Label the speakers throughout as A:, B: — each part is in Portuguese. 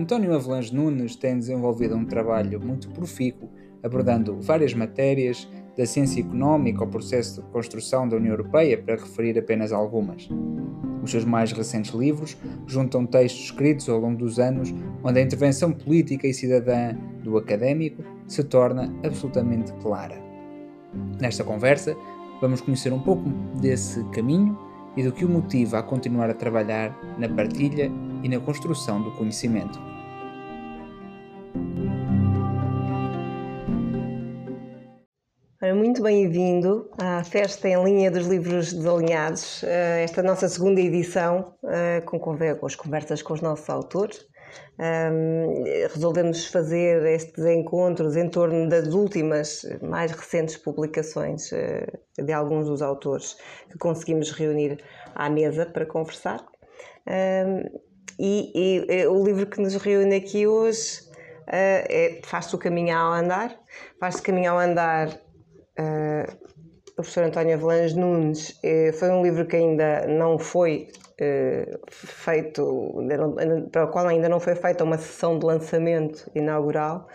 A: António Avelange Nunes tem desenvolvido um trabalho muito profícuo, abordando várias matérias, da ciência económica ao processo de construção da União Europeia, para referir apenas algumas. Os seus mais recentes livros juntam textos escritos ao longo dos anos, onde a intervenção política e cidadã do académico se torna absolutamente clara. Nesta conversa, vamos conhecer um pouco desse caminho e do que o motiva a continuar a trabalhar na partilha e na construção do conhecimento.
B: Muito bem-vindo à Festa em Linha dos Livros Desalinhados, eh, esta nossa segunda edição, eh, com, as conversas com os nossos autores. Resolvemos fazer estes encontros em torno das últimas, mais recentes publicações eh, de alguns dos autores que conseguimos reunir à mesa para conversar. E, e o livro que nos reúne aqui hoje é Faz-se o Caminho ao Andar. Faz-se o Caminho ao Andar uh, o professor António Avelange Nunes uh, foi um livro que ainda não foi uh, feito, para o qual ainda não foi feita uma sessão de lançamento inaugural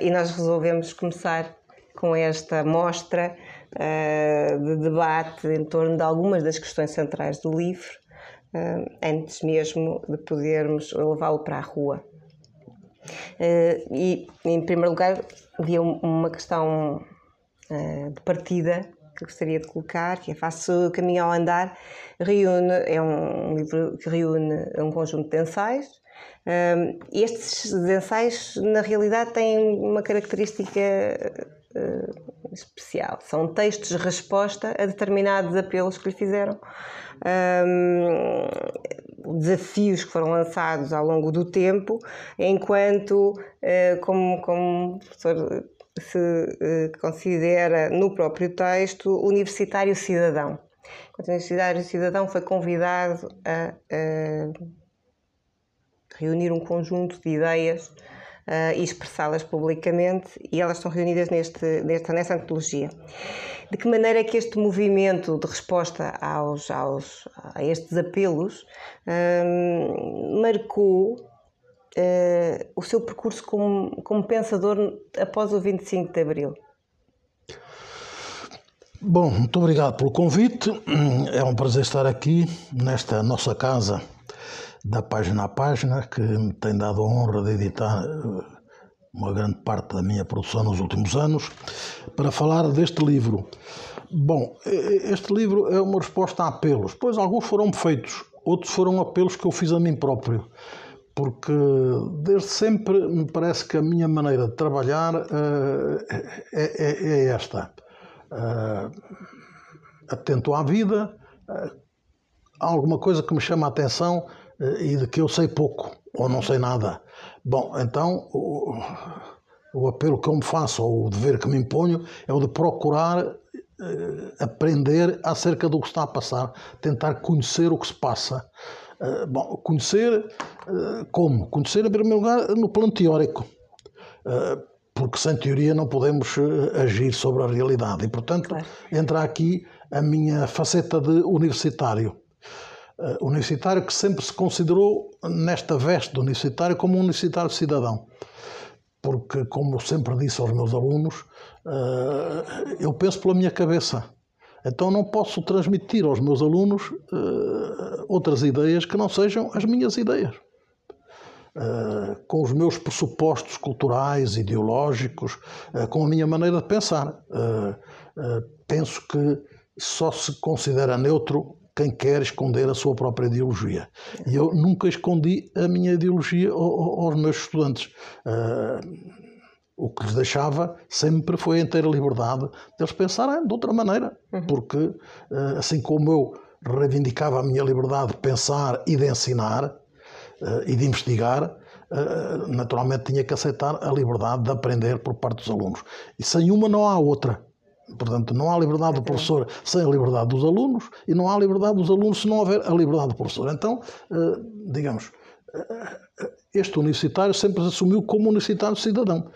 B: e nós resolvemos começar com esta mostra de debate em torno de algumas das questões centrais do livro, antes mesmo de podermos levá-lo para a rua. e, em primeiro lugar, havia uma questão uh, de partida que gostaria de colocar, que é Faço Caminho ao Andar, reúne, é um livro que reúne um conjunto de ensaios. Um, estes ensaios, na realidade, têm uma característica uh, especial. São textos de resposta a determinados apelos que lhe fizeram. Um, desafios que foram lançados ao longo do tempo, enquanto, uh, como, como professor se uh, considera no próprio texto universitário cidadão. O universitário cidadão foi convidado a, a reunir um conjunto de ideias uh, e expressá-las publicamente, e elas estão reunidas neste, nesta, nesta antologia. De que maneira é que este movimento de resposta aos, aos, a estes apelos um, marcou uh, o seu percurso como, como pensador após o 25 de Abril?
C: Bom, muito obrigado pelo convite. É um prazer estar aqui nesta nossa casa da página a página, que me tem dado a honra de editar eh, uma grande parte da minha produção nos últimos anos, para falar deste livro. Bom, este livro é uma resposta a apelos, pois alguns foram feitos, outros foram apelos que eu fiz a mim próprio porque desde sempre me parece que a minha maneira de trabalhar uh, é, é, é, esta. Uh, atento à vida, uh, há alguma coisa que me chama a atenção e de que eu sei pouco ou não sei nada. Bom, então o, o apelo que eu me faço, ou o dever que me imponho, é o de procurar aprender acerca do que está a passar, tentar conhecer o que se passa. Uh, bom, conhecer uh, como? Conhecer, em primeiro lugar, no plano teórico. Uh, porque sem teoria não podemos agir sobre a realidade. E, portanto, claro. entra aqui a minha faceta de universitário. universitário que sempre se considerou, nesta veste de universitário, como um universitário cidadão. Porque, como sempre disse aos meus alunos, eu penso pela minha cabeça então não posso transmitir aos meus alunos uh, outras ideias que não sejam as minhas ideias. Uh, com os meus pressupostos culturais, ideológicos, uh, com a minha maneira de pensar. penso que só se considera neutro quem quer esconder a sua própria ideologia. E eu nunca escondi a minha ideologia aos meus estudantes o que lhes deixava sempre foi a inteira liberdade de eles pensarem de outra maneira. Uhum. Porque, eh, assim como eu reivindicava a minha liberdade de pensar e de ensinar eh, e de investigar, eh, naturalmente tinha que aceitar a liberdade de aprender por parte dos alunos. E sem uma não há outra. Portanto, não há liberdade do professor sem a liberdade dos alunos e não há liberdade dos alunos se não houver a liberdade do professor. Então, digamos, este universitário sempre se assumiu como universitário cidadão,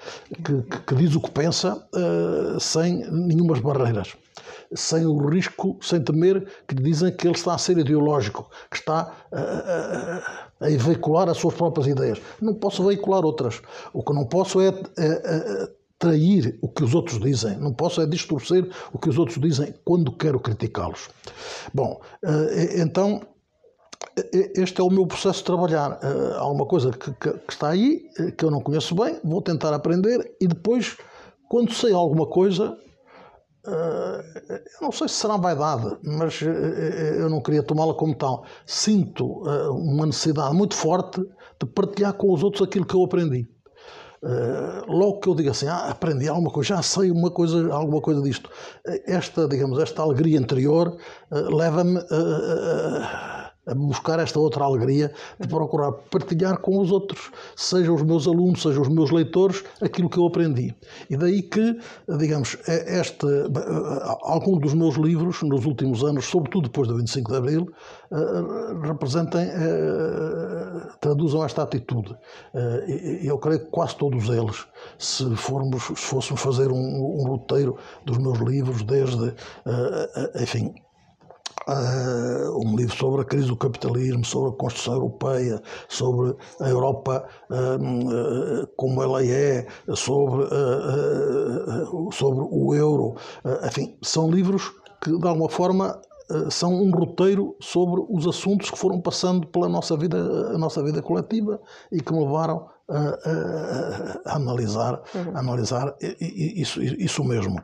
C: que, que, que diz o que pensa uh, sem nenhumas barreiras. sem o risco, sem temer que lhe dizem que ele está a ser ideológico, que está a, a, veicular as suas próprias ideias. Não posso veicular outras. O que não posso é, é, é trair o que os outros dizem, não posso é distorcer o que os outros dizem quando quero criticá-los. Bom, então este é o meu processo de trabalhar. Uh, há uma coisa que, que, que, está aí, eh, que eu não conheço bem, vou tentar aprender e depois, quando sei alguma coisa, uh, eu não sei se será vaidade, mas eu não queria tomá-la como tal. Sinto uma necessidade muito forte de partilhar com os outros aquilo que eu aprendi. logo que eu digo assim, ah, aprendi alguma coisa, já sei uma coisa, alguma coisa disto. Esta, digamos, esta alegria interior leva-me a a buscar esta outra alegria de procurar partilhar com os outros, sejam os meus alunos, sejam os meus leitores, aquilo que eu aprendi. E daí que, digamos, é este, alguns dos meus livros nos últimos anos, sobretudo depois do 25 de Abril, eh, representem, eh, traduzam esta atitude. Eh, eu creio que quase todos eles, se, formos, se fôssemos fazer um, um roteiro dos meus livros, desde, enfim, Uh, um livro sobre a crise do capitalismo, sobre a construção europeia, sobre a Europa uh, como ela é, sobre, sobre o euro. enfim, são livros que, de alguma forma, são um roteiro sobre os assuntos que foram passando pela nossa vida, a nossa vida coletiva e que me levaram a, a, a analisar, uhum. a analisar isso, isso mesmo.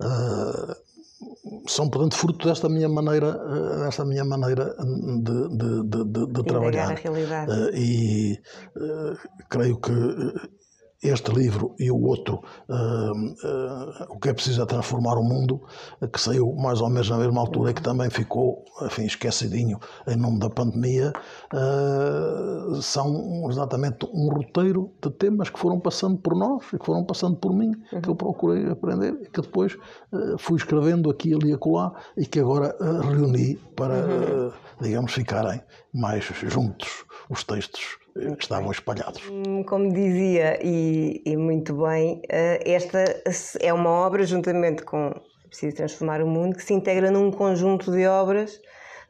C: Uh, são, portanto, fruto desta minha maneira, eh, desta minha maneira de, de, de, de, trabalhar. Uh, e uh, creio que este livro e o outro, uh, uh, O que é preciso é transformar o mundo, que saiu mais ou menos na mesma altura e que também ficou, enfim, esquecidinho em nome da pandemia, uh, são exatamente um roteiro de temas que foram passando por nós e que foram passando por mim, uhum. que eu procurei aprender e que depois fui escrevendo aqui, ali e acolá e que agora reuni para, uhum. digamos, ficarem mais juntos os textos que estavam espalhados.
B: Hum, como dizia, e, e, muito bem, eh, esta é uma obra, juntamente com Preciso Transformar o Mundo, que se integra num conjunto de obras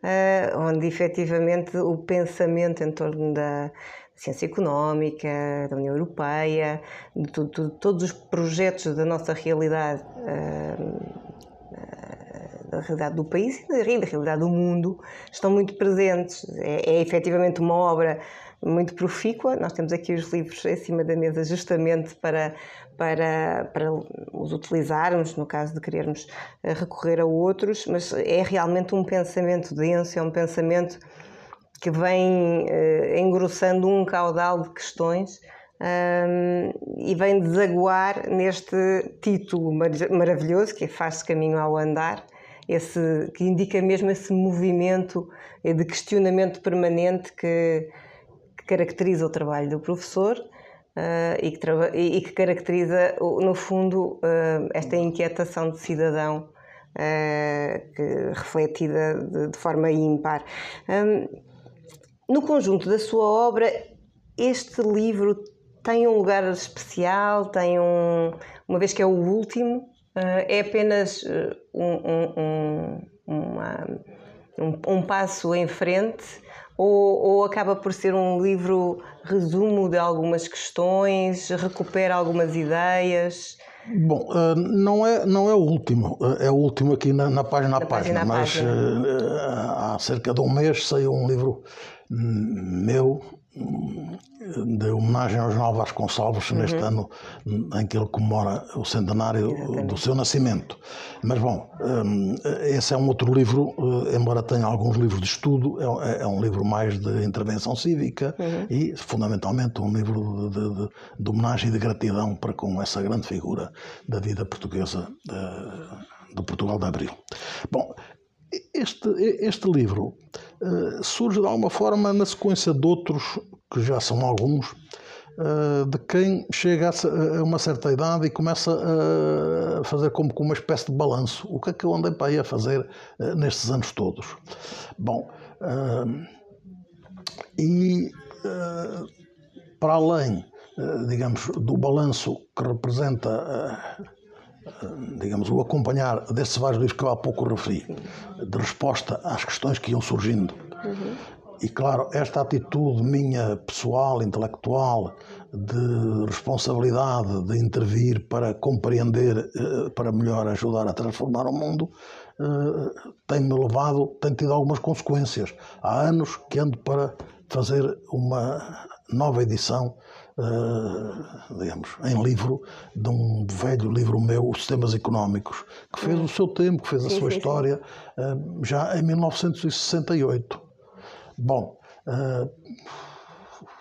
B: uh, onde efetivamente o pensamento em torno da ciência económica, da União Europeia, de, de todos os projetos da nossa realidade. Da realidade do país e da realidade do mundo estão muito presentes. É, é efetivamente uma obra muito profícua. Nós temos aqui os livros em cima da mesa justamente para, para, para os utilizarmos, no caso de querermos eh, recorrer a outros, mas é realmente um pensamento denso, é um pensamento que vem uh, engrossando um caudal de questões um, ehm, e vem desaguar neste título maravilhoso que é Faz-se Caminho ao Andar, esse, que indica mesmo esse movimento de questionamento permanente que, que caracteriza o trabalho do professor uh, e, que e, que caracteriza, no fundo, uh, esta inquietação de cidadão uh, que, refletida de, de, forma ímpar. Um, no conjunto da sua obra, este livro tem um lugar especial, tem um, uma vez que é o último, é apenas um, um, uma, um, passo em frente ou, ou, acaba por ser um livro resumo de algumas questões, recupera algumas ideias?
C: Bom, eh, não é, não é o último, é o último aqui na, na página a página, página mas página. Há cerca de um mês saiu um livro hum, meu de homenagem ao Jornal Vasconcelos uhum. neste ano em que ele comemora o centenário Exatamente. do seu nascimento. Mas bom, hum, esse é um outro livro, eh, embora tenha alguns livros de estudo, é, é um livro mais de intervenção cívica uhum. e fundamentalmente um livro de, de, de, homenagem e de gratidão para com essa grande figura da vida portuguesa de, do Portugal de Abril. Bom, este, este livro surge de alguma forma na sequência de outros, que já são alguns, uh, de quem chega a, uma certa idade e começa a fazer como, uma espécie de balanço. O que é que eu andei para aí a fazer uh, nestes anos todos? Bom, e para além, digamos, do balanço que representa digamos, o acompanhar desses vários livros que eu há pouco referi, de resposta às questões que iam surgindo. Uhum. E claro, esta atitude minha pessoal, intelectual, de responsabilidade, de intervir para compreender, eh, para melhor ajudar a transformar o mundo, eh, tem-me levado, tem tido algumas consequências. Há anos que ando para fazer uma nova edição Uh, digamos, em livro, de um velho livro meu, Os Sistemas Económicos, que fez o seu tempo, que fez a sua história, uh, já em 1968. Bom, uh,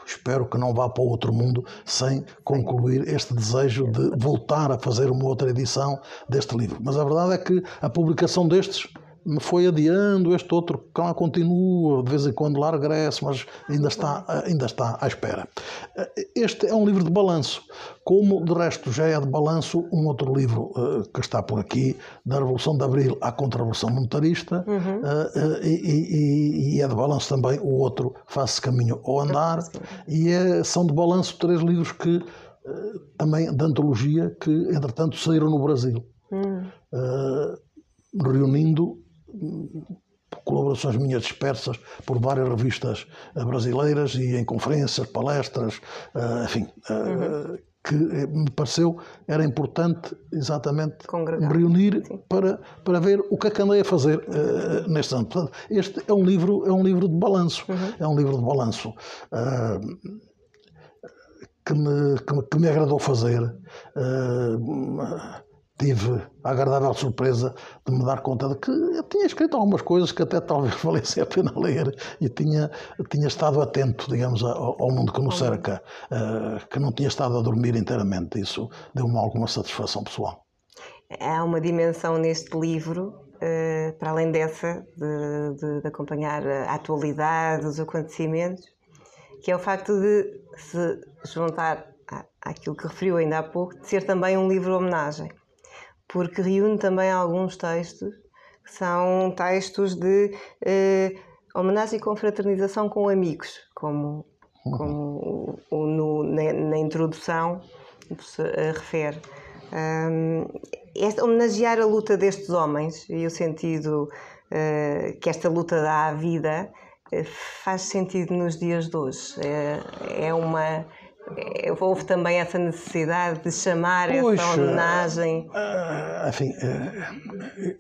C: espero que não vá para outro mundo sem concluir este desejo de voltar a fazer uma outra edição deste livro. Mas a verdade é que a publicação destes me foi adiando, este outro lá continua, de vez em quando lá regresso, mas ainda está, ainda está à espera. Este é um livro de balanço, como de resto já é de balanço um outro livro uh, que está por aqui, da Revolução de Abril à Contra-Revolução Monetarista, uhum. uh, uh, e, e, e, é de balanço também o outro, Faça Caminho ao Andar, e é, são de balanço três livros que também de antologia que entretanto saíram no Brasil. Uhum. reunindo colaborações minhas dispersas por várias revistas eh, brasileiras e em conferências, palestras, eh, enfim, eh, uhum. que me pareceu era importante exatamente Congregar. reunir para, para ver o que é que andei a fazer uh, neste ano. Portanto, este é um livro, é um livro de balanço, uhum. é um livro de balanço. Uh, que me, que me, que me agradou fazer. Uh, tive a agradável surpresa de me dar conta de que eu tinha escrito algumas coisas que até talvez valesse a pena ler e tinha, tinha estado atento, digamos, ao, ao mundo que nos cerca, uh, que não tinha estado a dormir inteiramente. Isso deu-me alguma satisfação pessoal.
B: Há uma dimensão neste livro, uh, para além dessa, de, de, de acompanhar a atualidade, os acontecimentos, que é o facto de se juntar àquilo que referiu ainda há pouco, de ser também um livro-homenagem porque reúne também alguns textos que são textos de eh, homenagem e confraternização com amigos, como, como o, o, no, na, na, introdução se uh, refere. Um, este, homenagear a luta destes homens e o sentido uh, que esta luta dá à vida uh, faz sentido nos dias de hoje. É, é uma houve também essa necessidade de chamar Puxa, essa homenagem?
C: Uh, enfim,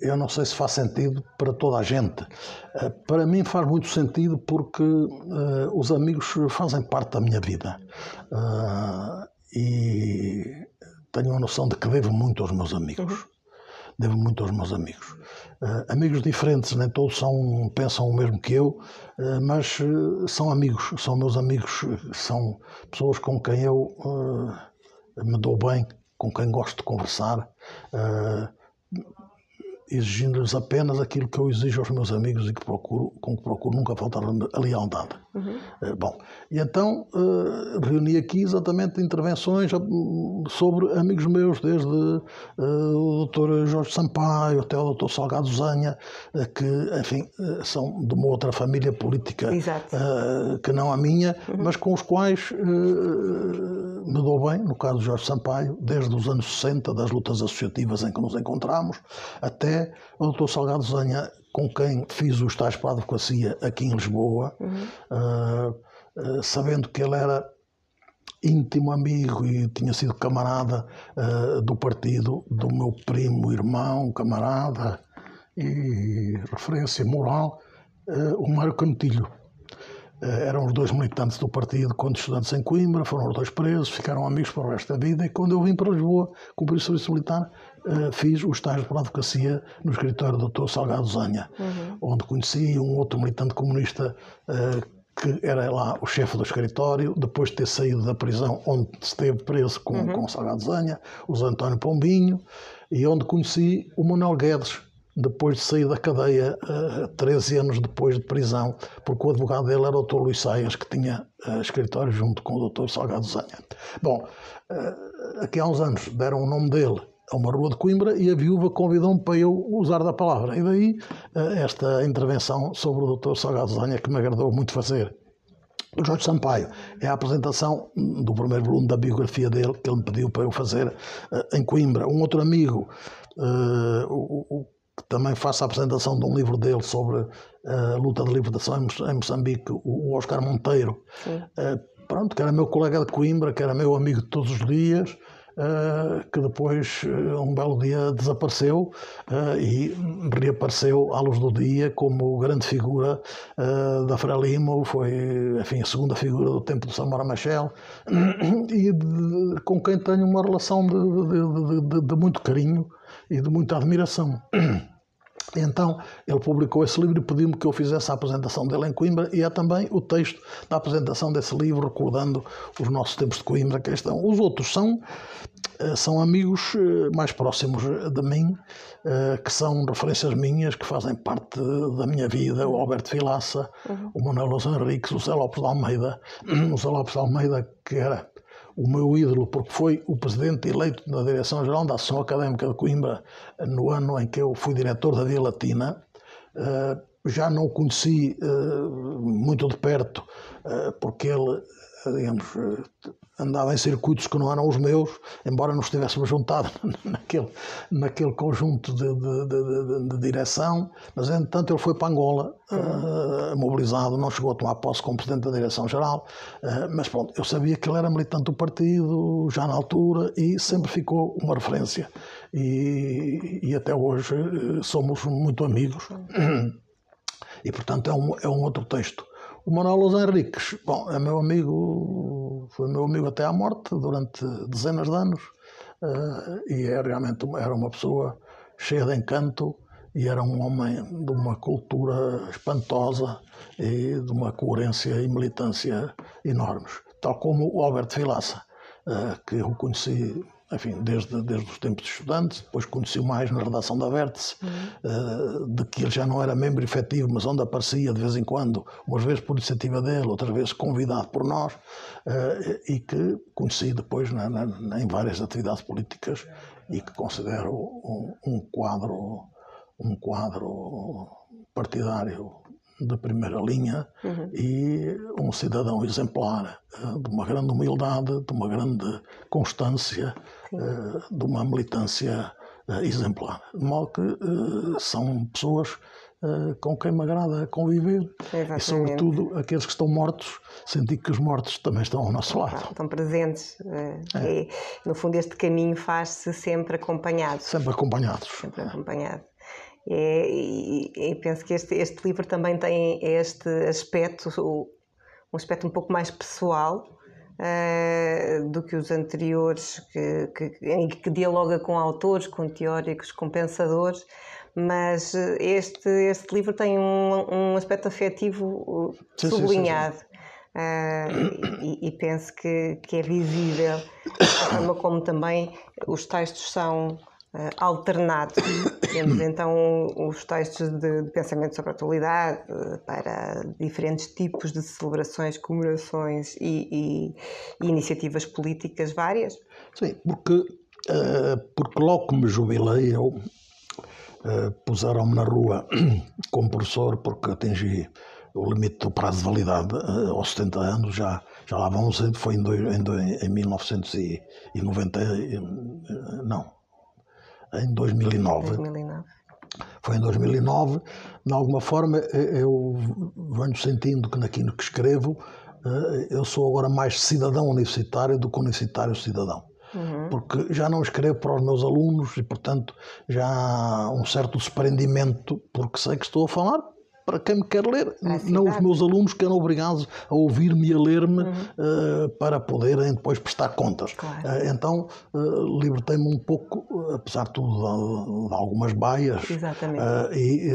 C: eu não sei se faz sentido para toda a gente. Para mim faz muito sentido porque os amigos fazem parte da minha vida. e tenho a noção de que devo muito aos meus amigos. Uhum devo muito aos meus amigos. Uh, amigos diferentes, nem todos são, pensam o mesmo que eu, uh, mas uh, são amigos, são meus amigos, são pessoas com quem eu me dou bem, com quem gosto de conversar exigindo-lhes apenas aquilo que eu exijo aos meus amigos e que procuro, com que procuro nunca faltar a lealdade. Uhum. Uh, bom, e então uh, reuni aqui exatamente intervenções sobre amigos meus, desde uh, o Dr. Jorge Sampaio até o Dr. Salgado Zanha, que, enfim, são de uma outra família política que não a minha, uhum. mas com os quais me dou bem, no caso de Jorge Sampaio, desde os anos 60, das lutas associativas em que nos encontramos, até o Dr. Salgado Zanha, com quem fiz os tais para a advocacia aqui em Lisboa, uhum. uh, uh, sabendo que ele era íntimo amigo e tinha sido camarada uh, do partido do meu primo, irmão, camarada e referência moral, o Mário Canutilho. Eram os dois militantes do partido quando estudantes em Coimbra, foram os dois presos, ficaram amigos para o resto da vida e quando eu vim para Lisboa cumprir o serviço militar, fiz o estágio para a advocacia no escritório do Dr. Salgado Zanha, uhum. onde conheci um outro militante comunista uh, que era lá o chefe do escritório, depois de ter saído da prisão onde esteve preso com, uhum. com Salgado Zanha, o Zé António Pombinho, e onde conheci o Manuel Guedes, depois de sair da cadeia, uh, eh, 13 anos depois de prisão, porque o advogado dele era o Dr. Luís Saias, que tinha uh, escritório junto com o Dr. Salgado Zanha. Bom, uh, aqui há uns anos deram o nome dele a uma rua de Coimbra e a viúva convidou-me para eu usar da palavra. E daí esta intervenção sobre o Dr. Salgado Zanha, que me agradou muito fazer. Jorge Sampaio. É a apresentação do primeiro volume da biografia dele que ele me pediu para eu fazer uh, em Coimbra. Um outro amigo, uh, o, o, que também faça a apresentação de um livro dele sobre a luta de libertação em Moçambique, o, Oscar Monteiro. pronto, que era meu colega de Coimbra, que era meu amigo de todos os dias. Uh, que depois, uh, um belo dia, desapareceu uh, e reapareceu à luz do dia como grande figura da Frelimo, foi, enfim, a segunda figura do tempo de Samora Machel, e de, com quem tenho uma relação de, de, de muito carinho e de muita admiração. Então ele publicou esse livro e pediu-me que eu fizesse a apresentação dele em Coimbra e é também o texto da apresentação desse livro, recordando os nossos tempos de Coimbra que estão. Os outros são, eh, são amigos eh, mais próximos de mim, eh, que são referências minhas, que fazem parte da minha vida, o Alberto Vilaça, uhum. o Manuel Henriques, o Zé Lopes de Almeida, o Zé Lopes de Almeida, que era o meu ídolo, porque foi o presidente eleito na Direção-Geral da Associação Académica de Coimbra no ano em que eu fui diretor da Via Latina. Eh, já não o conheci eh, muito de perto, eh, porque ele digamos, andava em circuitos que não eram os meus, embora nos estivéssemos juntado naquele, naquele conjunto de, de, de, de, direção, mas entretanto ele foi para Angola, uhum. uh, mobilizado, não chegou a tomar posse como Presidente da Direção-Geral, uh, mas pronto, eu sabia que ele era militante do partido, já na altura, e sempre ficou uma referência. E, e até hoje uh, somos muito amigos. Uhum. E portanto é um, é um outro texto. O Manuel Los Henriques, bom, é meu amigo, foi meu amigo até à morte durante dezenas de anos uh, e é realmente era uma pessoa cheia de encanto e era um homem de uma cultura espantosa e de uma coerência e militância enormes, tal como o Alberto Vilaça, uh, que eu conheci enfim, desde, desde os tempos de estudantes, depois conheci mais na redação da Vértice, uhum. uh, de que ele já não era membro efetivo, mas onde aparecia de vez em quando, umas vezes por iniciativa dele, outras vezes convidado por nós, uh, e que conheci depois na, na, em várias atividades políticas e que considero um, um quadro um quadro partidário de primeira linha uhum. e um cidadão exemplar, eh, de uma grande humildade, de uma grande constância, Eh, de uma militância eh, exemplar. De modo que são pessoas com quem me agrada conviver Exatamente. e, sobretudo, aqueles que estão mortos, sentir que os mortos também estão ao nosso lado.
B: Estão presentes. É. E, no fundo, este caminho faz-se sempre acompanhado.
C: Sempre acompanhados.
B: Sempre acompanhado. É, e, e, penso que este, este livro também tem este aspecto, um aspecto um pouco mais pessoal uh, do que os anteriores, que, que, em que dialoga com autores, com teóricos, com pensadores, mas este, este livro tem um, um aspecto afetivo sim, sublinhado. Sim, sim, uh, e, e, penso que, que é visível a forma como também os textos são uh, alternado. Temos então os textos de, de, pensamento sobre a atualidade uh, para diferentes tipos de celebrações, comemorações e, e, e iniciativas políticas várias.
C: Sim, porque, uh, porque logo que me jubilei eu puseram-me na rua como professor porque atingi o limite do prazo de validade aos 70 anos, já, já lá vão, foi em, dois, em, em 1990, não, em 2009. 2009. Foi em 2009. De alguma forma, eu venho sentindo que naquilo que escrevo, eh, eu sou agora mais cidadão universitário do que universitário cidadão. Uhum. Porque já não escrevo para os meus alunos e, portanto, já há um certo desprendimento, porque sei que estou a falar para quem me quer ler. não os meus alunos que eram obrigados a ouvir-me e a ler-me uhum. uh, para poderem depois prestar contas. Claro. Uh, então, uh, libertei-me um pouco, apesar de tudo, de, de algumas baias. e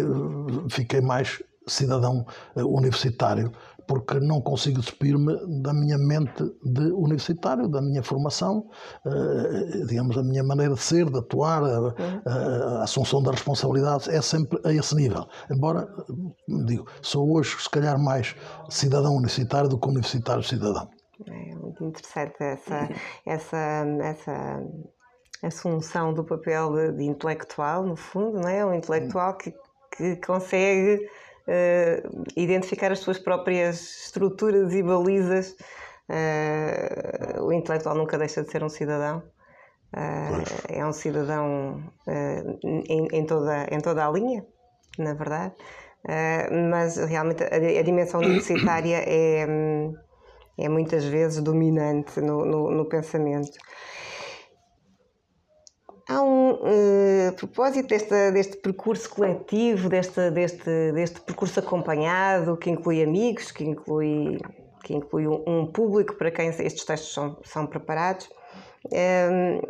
C: fiquei mais cidadão universitário porque não consigo despir-me da minha mente de universitário, da minha formação, uh, digamos, a minha maneira de ser, de atuar, a, a, assunção das responsabilidades é sempre a esse nível. Embora, digo, sou hoje, se calhar, mais cidadão universitário do que universitário cidadão.
B: É muito interessante essa, essa, essa assunção do papel de, de intelectual, no fundo, não é? Um intelectual que, que consegue uh, identificar as suas próprias estruturas e balizas. Uh, o intelectual nunca deixa de ser um cidadão. Uh, é um cidadão em, em, toda, em toda a linha, na verdade. mas realmente a, a dimensão universitária é, é muitas vezes dominante no, no, no pensamento. Há um uh, propósito deste, percurso coletivo, deste, deste, deste percurso acompanhado, que inclui amigos, que inclui, que inclui um, público para quem estes textos são, são preparados. Um,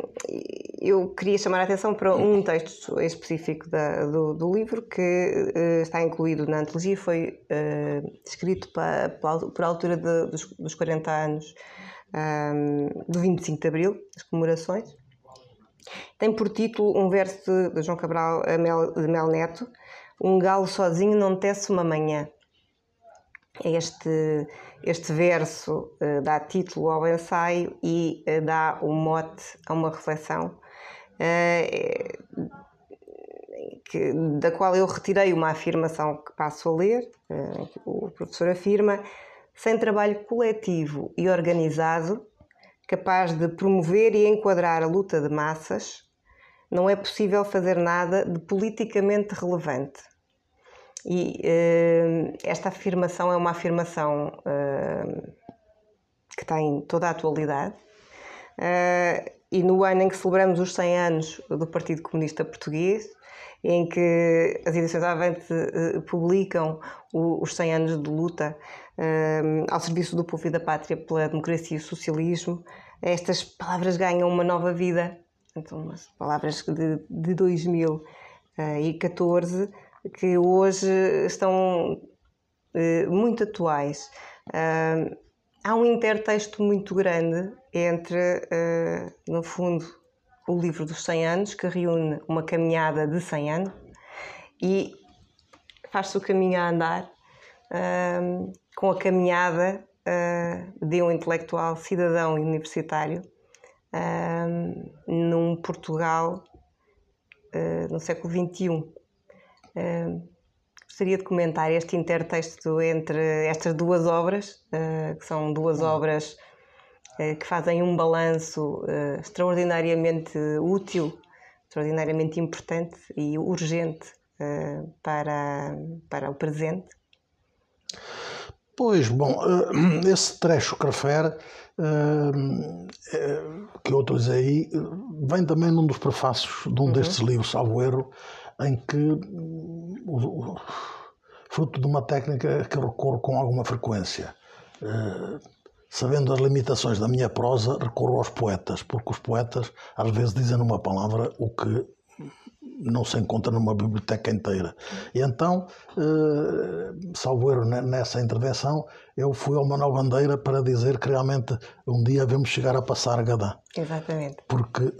B: eu queria chamar a atenção para um texto específico da, do, do, livro que uh, está incluído na antologia, foi uh, escrito para, por altura de, dos, dos 40 anos um, do 25 de Abril, das comemorações. Tem por título um verso de, João Cabral de Mel Neto: Um galo sozinho não tece uma manhã. Este, este verso uh, dá título ao ensaio e uh, dá o mote a uma reflexão uh, que, da qual eu retirei uma afirmação que passo a ler. o professor afirma: sem trabalho coletivo e organizado, capaz de promover e enquadrar a luta de massas, não é possível fazer nada de politicamente relevante. E uh, esta afirmação é uma afirmação uh, que tem toda a atualidade. Uh, e no ano em que celebramos os 100 anos do Partido Comunista Português, em que as edições Avante publicam os 100 anos de luta ao serviço do povo e da pátria pela democracia e o socialismo, estas palavras ganham uma nova vida. Então, as palavras de, de 2014 que hoje estão eh, muito atuais. há um intertexto muito grande entre, eh, no fundo, o livro dos 100 anos, que reúne uma caminhada de 100 anos, e faz-se o caminho a andar com a caminhada uh, de um intelectual cidadão e universitário uh, num Portugal uh, no século XXI. gostaria de comentar este intertexto entre estas duas obras, que são duas obras que fazem um balanço extraordinariamente útil, extraordinariamente importante e urgente para, para o presente
C: Pois, bom, eh, esse trecho que refere, eh, eh, que eu utilizei, vem também num dos prefácios de um uhum. destes livros, salvo erro, em que, fruto de uma técnica que recorro com alguma frequência, sabendo as limitações da minha prosa, recorro aos poetas, porque os poetas às vezes dizem numa palavra o que não se encontra numa biblioteca inteira. E então, eh, salvo erro nessa intervenção, eu fui ao Manuel Bandeira para dizer que realmente um dia vamos chegar a Passárgada.
B: Exatamente.
C: Porque,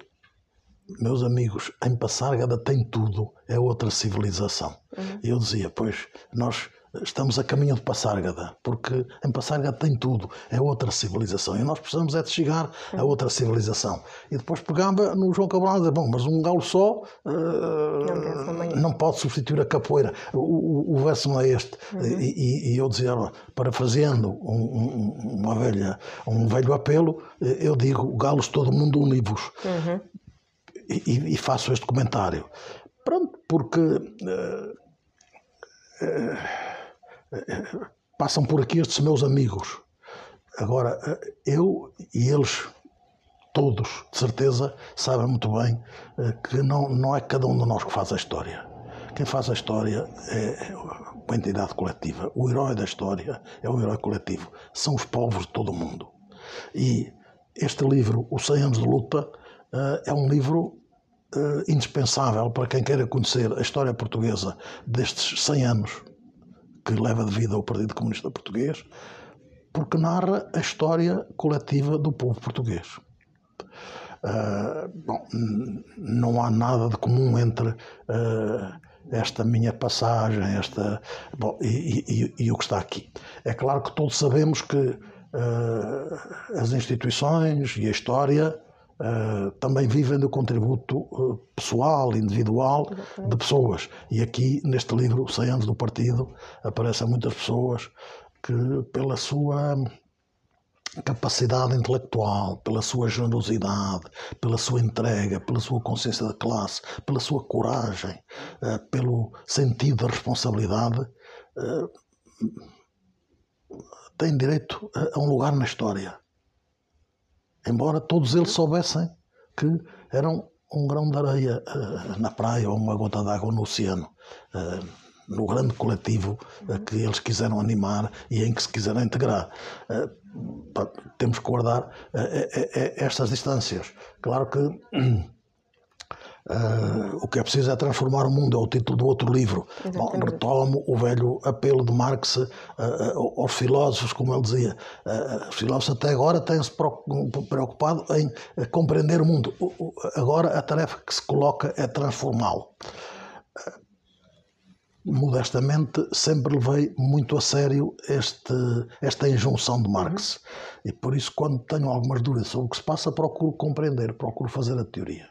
C: meus amigos, em Passárgada tem tudo, é outra civilização. Uhum. E eu dizia, pois, nós estamos a caminho de Passárgada, porque em Passárgada tem tudo, é outra civilização. E nós precisamos é de chegar a outra civilização. E depois pegava no João Cabral e dizia, bom, mas um galo só uh, não, pode substituir a capoeira. O, o, o verso não é este. Uhum. E, e, eu dizia, parafraseando um, um, uma velha, um velho apelo, eu digo, galos todo mundo univos. Uhum. E, e, faço este comentário. Pronto, porque... Uh, uh, passam por aqui estes meus amigos. Agora, eu e eles, todos, de certeza, sabem muito bem eh, que não, não é cada um de nós que faz a história. Quem faz a história é uma entidade coletiva. O herói da história é um herói coletivo. São os povos de todo o mundo. E este livro, Os 100 Anos de Luta, eh, é um livro eh, indispensável para quem queira conhecer a história portuguesa destes 100 anos que leva de vida o Partido Comunista Português, porque narra a história coletiva do povo português. Uh, bom, não há nada de comum entre uh, esta minha passagem esta, bom, e, e, e, o que está aqui. É claro que todos sabemos que uh, as instituições e a história uh, também vivem do contributo uh, pessoal, individual, de pessoas. E aqui, neste livro, 100 anos do partido, aparecem muitas pessoas que, pela sua capacidade intelectual, pela sua generosidade, pela sua entrega, pela sua consciência da classe, pela sua coragem, uh, pelo sentido da responsabilidade, têm direito a, a um lugar na história. Embora todos eles soubessem que eram um grão de areia uh, na praia ou uma gota d'água no oceano, uh, no grande coletivo uh, que eles quiseram animar e em que se quiseram integrar. temos que guardar estas distâncias. Claro que Uh, o que é preciso é transformar o mundo, é o título do outro livro. Bom, retomo o velho apelo de Marx uh, uh, aos filósofos, como ele dizia. os filósofos até agora têm-se preocupado em compreender o mundo. agora a tarefa que se coloca é transformá-lo. modestamente, sempre levei muito a sério este, esta injunção de Marx. Uhum. E por isso, quando tenho algumas dúvidas sobre o que se passa, procuro compreender, procuro fazer a teoria.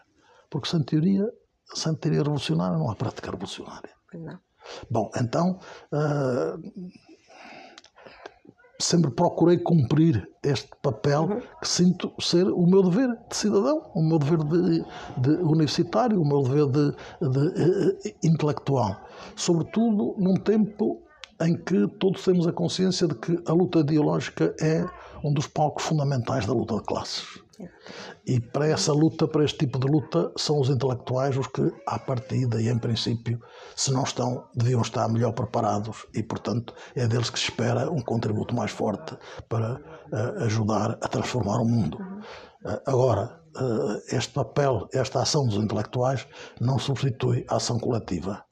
C: Porque sem teoria, sem teoria revolucionária, não há prática revolucionária. Não. Bom, então, uh, sempre procurei cumprir este papel uhum. que sinto ser o meu dever de cidadão, o meu dever de, de universitário, o meu dever de, de, de, eh, intelectual. Sobretudo num tempo em que todos temos a consciência de que a luta ideológica é um dos palcos fundamentais da luta de classes. E para essa luta, para este tipo de luta, são os intelectuais os que, à partida e em princípio, se não estão, deviam estar melhor preparados e, portanto, é deles que se espera um contributo mais forte para uh, ajudar a transformar o mundo. Uh, agora, uh, este papel, esta ação dos intelectuais não substitui a ação coletiva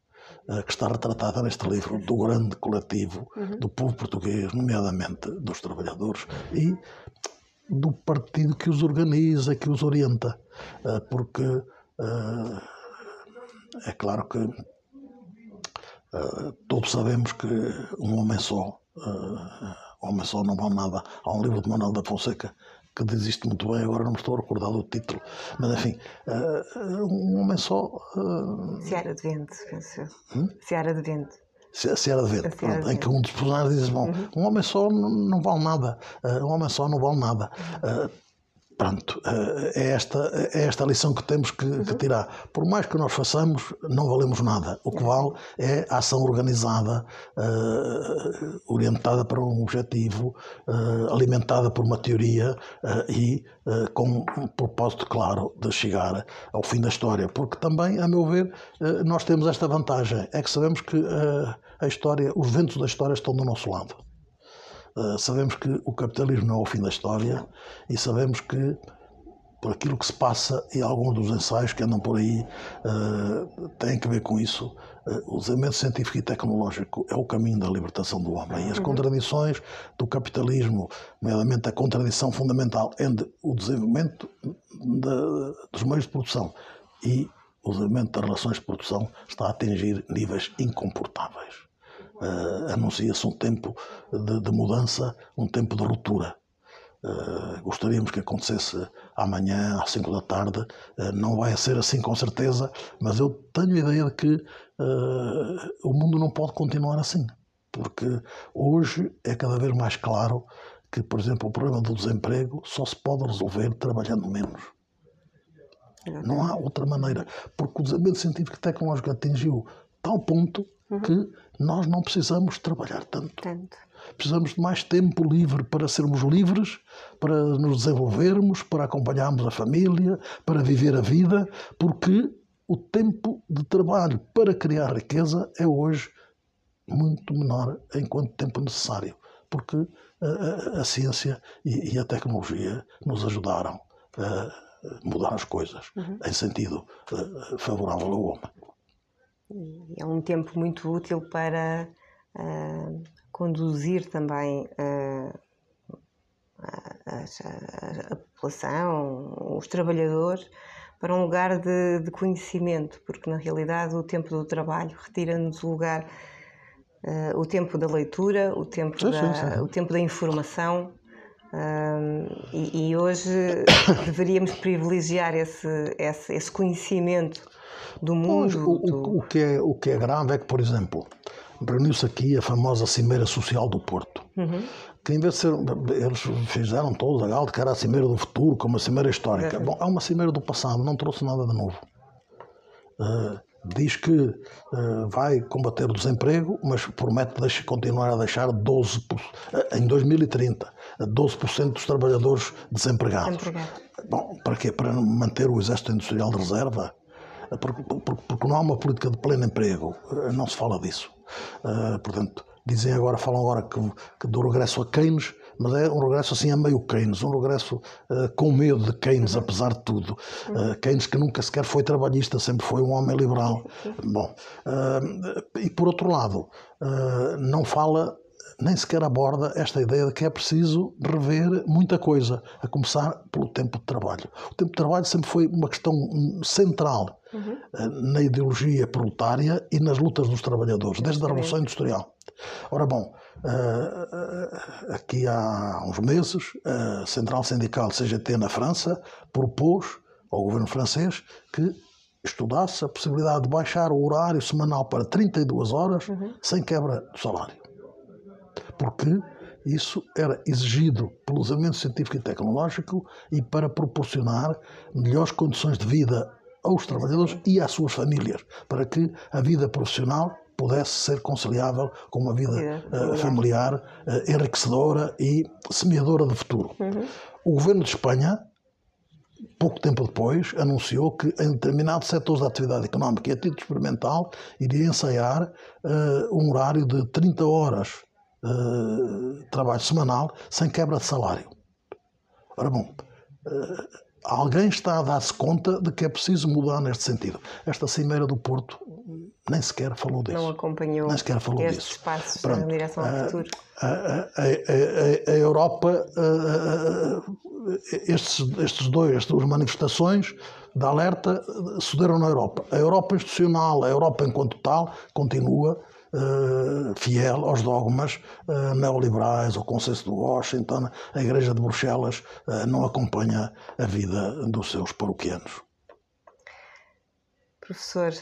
C: que está retratada neste livro do grande coletivo uhum. do povo português, nomeadamente dos trabalhadores e do partido que os organiza, que os orienta. Eh, porque eh, é claro que eh, todos sabemos que um homem só, um homem só não vale nada. Há um livro de Manuel da Fonseca que diz isto muito bem, agora não me estou a recordar do título, mas enfim, um homem só.
B: Seara de Vento, penso eu. Hum? Seara de Vento.
C: Seara de Vento, pronto, em que um dos personagens diz: Bom, uhum. um homem só não, não vale nada, uh, um homem só não vale nada. Uh, pronto, uh, é esta, é esta a lição que temos que, uhum. que, tirar. Por mais que nós façamos, não valemos nada. O que vale é a ação organizada, orientada para um objetivo, alimentada por uma teoria e com um propósito claro de chegar ao fim da história. Porque também, a meu ver, nós temos esta vantagem: é que sabemos que a história, os ventos da história estão do nosso lado. Uh, sabemos que o capitalismo não é o fim da história e sabemos que por aquilo que se passa e alguns dos ensaios que andam por aí uh, têm que ver com isso. Uh, o desenvolvimento científico e tecnológico é o caminho da libertação do homem e as uhum. contradições do capitalismo, nomeadamente a contradição fundamental entre o desenvolvimento de, dos meios de produção e o desenvolvimento das relações de produção está a atingir níveis incomportáveis uh, anuncia-se um tempo de, de, mudança, um tempo de ruptura. Uh, gostaríamos que acontecesse amanhã, às 5 da tarde. Uh, não vai ser assim com certeza, mas eu tenho a ideia de que o mundo não pode continuar assim. Porque hoje é cada vez mais claro que, por exemplo, o problema do desemprego só se pode resolver trabalhando menos. Não há outra maneira, porque o desenvolvimento científico e tecnológico atingiu tal ponto uhum. que nós não precisamos trabalhar tanto. tanto. Precisamos de mais tempo livre para sermos livres, para nos desenvolvermos, para acompanharmos a família, para viver a vida, porque o tempo de trabalho para criar riqueza é hoje muito menor enquanto tempo necessário, porque a, a, a ciência e, e, a tecnologia nos ajudaram a mudar as coisas uhum. em sentido uh, favorável ao homem
B: é um tempo muito útil para uh, conduzir também uh, a, a, a, população, os trabalhadores, para um lugar de, de, conhecimento, porque na realidade o tempo do trabalho retira-nos o lugar, uh, o tempo da leitura, o tempo, sim, da, sim, sim. o tempo da informação, e, e, hoje deveríamos privilegiar esse, esse, esse conhecimento do mundo.
C: O, o, o, que é, o que é grave é que, por exemplo, reuniu-se aqui a famosa Cimeira Social do Porto. Uhum. Que em vez de ser, eles fizeram todos a gal que era a Cimeira do Futuro, como a Cimeira Histórica. Uhum. Bom, é uma Cimeira do passado, não trouxe nada de novo. Uh, diz que uh, vai combater o desemprego, mas promete deixar, continuar a deixar 12%, uh, em 2030, 12% dos trabalhadores desempregados. Bom, para quê? Para manter o Exército Industrial de Reserva? Porque, porque, porque não há uma política de pleno emprego, não se fala disso. Uh, portanto, dizem agora, falam agora que, que, do regresso a Keynes, mas é um regresso assim a meio Keynes, um regresso uh, com medo de Keynes, apesar de tudo. Uh, Keynes que nunca sequer foi trabalhista, sempre foi um homem liberal. Bom, e por outro lado, não fala nem sequer aborda esta ideia de que é preciso rever muita coisa, a começar pelo tempo de trabalho. O tempo de trabalho sempre foi uma questão central uhum. na ideologia proletária e nas lutas dos trabalhadores, desde a Revolução Industrial. Ora bom, eh, aqui há uns meses, a Central Sindical CGT na França propôs ao governo francês que estudasse a possibilidade de baixar o horário semanal para 32 horas uhum. sem quebra do salário porque isso era exigido pelo desenvolvimento científico e tecnológico e para proporcionar melhores condições de vida aos trabalhadores e às suas famílias, para que a vida profissional pudesse ser conciliável com uma vida uh, familiar uh, enriquecedora e semeadora de futuro. Uhum. O governo de Espanha, pouco tempo depois, anunciou que em determinados setores da atividade económica e a título experimental iria ensaiar uh, um horário de 30 horas uh, trabalho semanal sem quebra de salário. Ora bom, uh, alguém está a dar-se conta de que é preciso mudar neste sentido. Esta Cimeira do Porto nem sequer falou disso.
B: Não acompanhou
C: nem sequer falou
B: estes
C: disso.
B: passos Pronto, em direção ao futuro.
C: A, a, a, a Europa, estes, estes dois, estas duas manifestações de alerta sucederam na Europa. A Europa institucional, a Europa enquanto tal, continua fiel aos dogmas uh, neoliberais, ao consenso de Washington, a Igreja de Bruxelas uh, não acompanha a vida dos seus paroquianos.
B: Professor,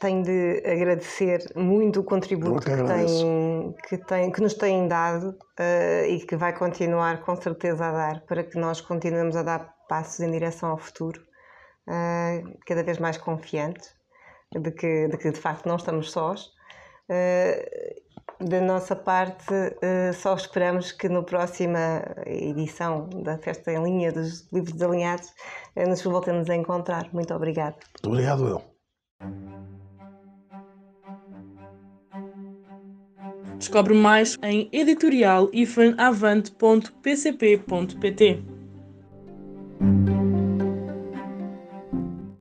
B: tenho de agradecer muito o contributo que, que, tem, que, tem, que nos têm dado uh, e que vai continuar com certeza a dar para que nós continuemos a dar passos em direção ao futuro, uh, cada vez mais confiantes de que, de que de facto não estamos sós eh, da nossa parte, eh, só esperamos que na próxima edição da Festa em Linha dos Livros Desalinhados eh, nos voltemos a encontrar. Muito obrigada.
C: Muito obrigado, eu.
D: Descobre mais em editorial ifranavante.pcp.pt.